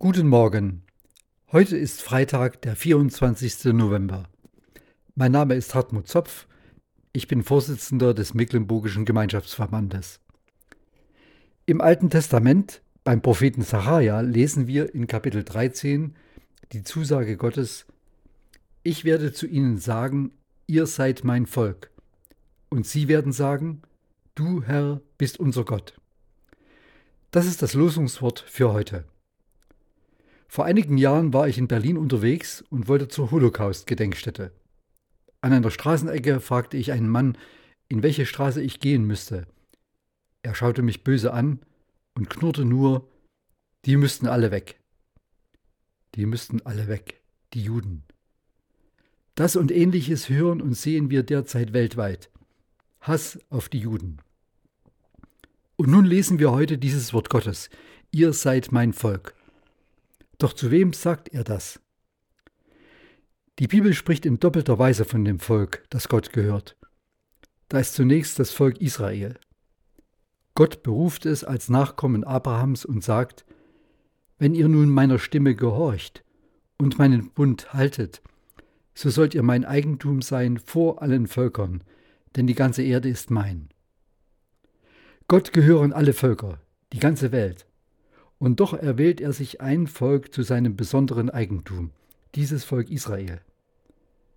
Guten Morgen. Heute ist Freitag, der 24. November. Mein Name ist Hartmut Zopf. Ich bin Vorsitzender des Mecklenburgischen Gemeinschaftsverbandes. Im Alten Testament, beim Propheten Sacharja, lesen wir in Kapitel 13 die Zusage Gottes: Ich werde zu ihnen sagen, ihr seid mein Volk. Und sie werden sagen, du Herr bist unser Gott. Das ist das Losungswort für heute. Vor einigen Jahren war ich in Berlin unterwegs und wollte zur Holocaust-Gedenkstätte. An einer Straßenecke fragte ich einen Mann, in welche Straße ich gehen müsste. Er schaute mich böse an und knurrte nur, die müssten alle weg. Die müssten alle weg, die Juden. Das und ähnliches hören und sehen wir derzeit weltweit. Hass auf die Juden. Und nun lesen wir heute dieses Wort Gottes. Ihr seid mein Volk. Doch zu wem sagt er das? Die Bibel spricht in doppelter Weise von dem Volk, das Gott gehört. Da ist zunächst das Volk Israel. Gott beruft es als Nachkommen Abrahams und sagt, wenn ihr nun meiner Stimme gehorcht und meinen Bund haltet, so sollt ihr mein Eigentum sein vor allen Völkern, denn die ganze Erde ist mein. Gott gehören alle Völker, die ganze Welt. Und doch erwählt er sich ein Volk zu seinem besonderen Eigentum, dieses Volk Israel.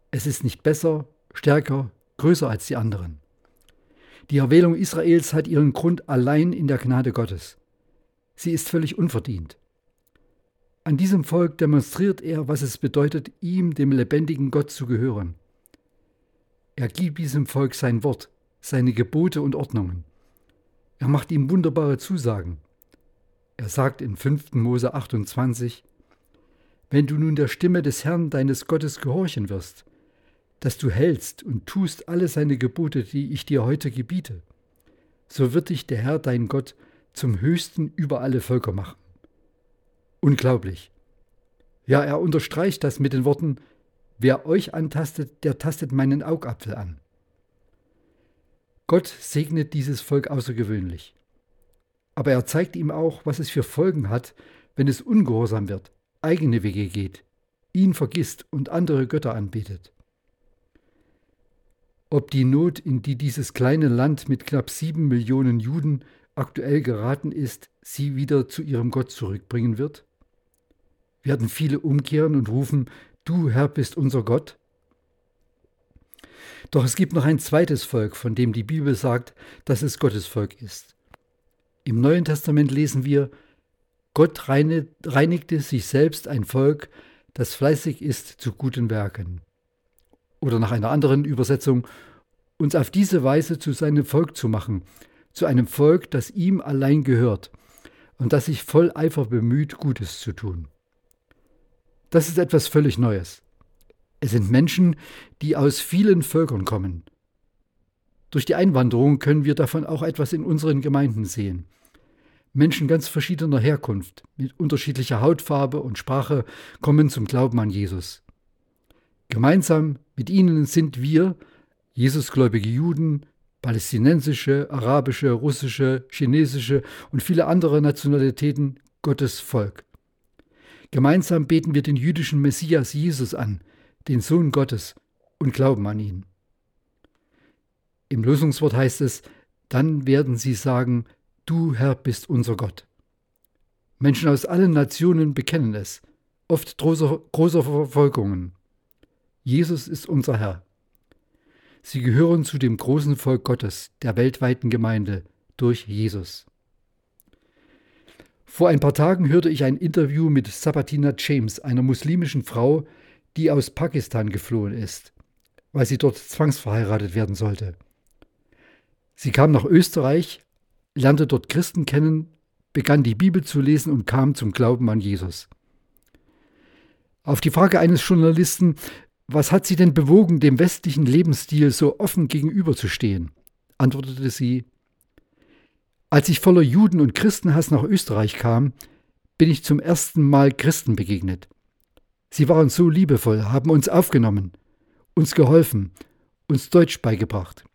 Es ist nicht besser, stärker, größer als die anderen. Die Erwählung Israels hat ihren Grund allein in der Gnade Gottes. Sie ist völlig unverdient. An diesem Volk demonstriert er, was es bedeutet, ihm, dem lebendigen Gott, zu gehören. Er gibt diesem Volk sein Wort, seine Gebote und Ordnungen. Er macht ihm wunderbare Zusagen. Er sagt in 5. Mose 28, Wenn du nun der Stimme des Herrn deines Gottes gehorchen wirst, dass du hältst und tust alle seine Gebote, die ich dir heute gebiete, so wird dich der Herr dein Gott zum Höchsten über alle Völker machen. Unglaublich. Ja, er unterstreicht das mit den Worten, wer euch antastet, der tastet meinen Augapfel an. Gott segnet dieses Volk außergewöhnlich. Aber er zeigt ihm auch, was es für Folgen hat, wenn es ungehorsam wird, eigene Wege geht, ihn vergisst und andere Götter anbetet. Ob die Not, in die dieses kleine Land mit knapp sieben Millionen Juden aktuell geraten ist, sie wieder zu ihrem Gott zurückbringen wird? Werden viele umkehren und rufen, Du Herr bist unser Gott? Doch es gibt noch ein zweites Volk, von dem die Bibel sagt, dass es Gottes Volk ist. Im Neuen Testament lesen wir, Gott reinigte sich selbst ein Volk, das fleißig ist zu guten Werken. Oder nach einer anderen Übersetzung, uns auf diese Weise zu seinem Volk zu machen, zu einem Volk, das ihm allein gehört und das sich voll Eifer bemüht, Gutes zu tun. Das ist etwas völlig Neues. Es sind Menschen, die aus vielen Völkern kommen, durch die Einwanderung können wir davon auch etwas in unseren Gemeinden sehen. Menschen ganz verschiedener Herkunft, mit unterschiedlicher Hautfarbe und Sprache kommen zum Glauben an Jesus. Gemeinsam mit ihnen sind wir, Jesusgläubige Juden, palästinensische, arabische, russische, chinesische und viele andere Nationalitäten Gottes Volk. Gemeinsam beten wir den jüdischen Messias Jesus an, den Sohn Gottes, und glauben an ihn. Im Lösungswort heißt es, dann werden sie sagen, du Herr bist unser Gott. Menschen aus allen Nationen bekennen es, oft großer, großer Verfolgungen. Jesus ist unser Herr. Sie gehören zu dem großen Volk Gottes, der weltweiten Gemeinde, durch Jesus. Vor ein paar Tagen hörte ich ein Interview mit Sabatina James, einer muslimischen Frau, die aus Pakistan geflohen ist, weil sie dort zwangsverheiratet werden sollte. Sie kam nach Österreich, lernte dort Christen kennen, begann die Bibel zu lesen und kam zum Glauben an Jesus. Auf die Frage eines Journalisten, was hat sie denn bewogen, dem westlichen Lebensstil so offen gegenüberzustehen, antwortete sie, als ich voller Juden und Christenhass nach Österreich kam, bin ich zum ersten Mal Christen begegnet. Sie waren so liebevoll, haben uns aufgenommen, uns geholfen, uns Deutsch beigebracht.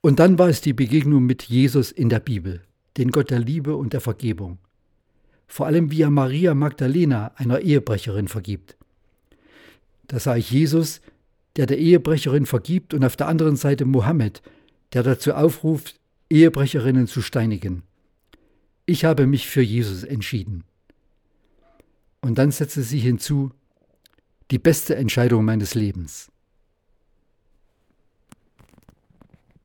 Und dann war es die Begegnung mit Jesus in der Bibel, den Gott der Liebe und der Vergebung. vor allem wie er Maria Magdalena, einer Ehebrecherin, vergibt. Da sah ich Jesus, der der Ehebrecherin vergibt, und auf der anderen Seite Mohammed, der dazu aufruft, Ehebrecherinnen zu steinigen. Ich habe mich für Jesus entschieden. Und dann setzte sie hinzu, die beste Entscheidung meines Lebens.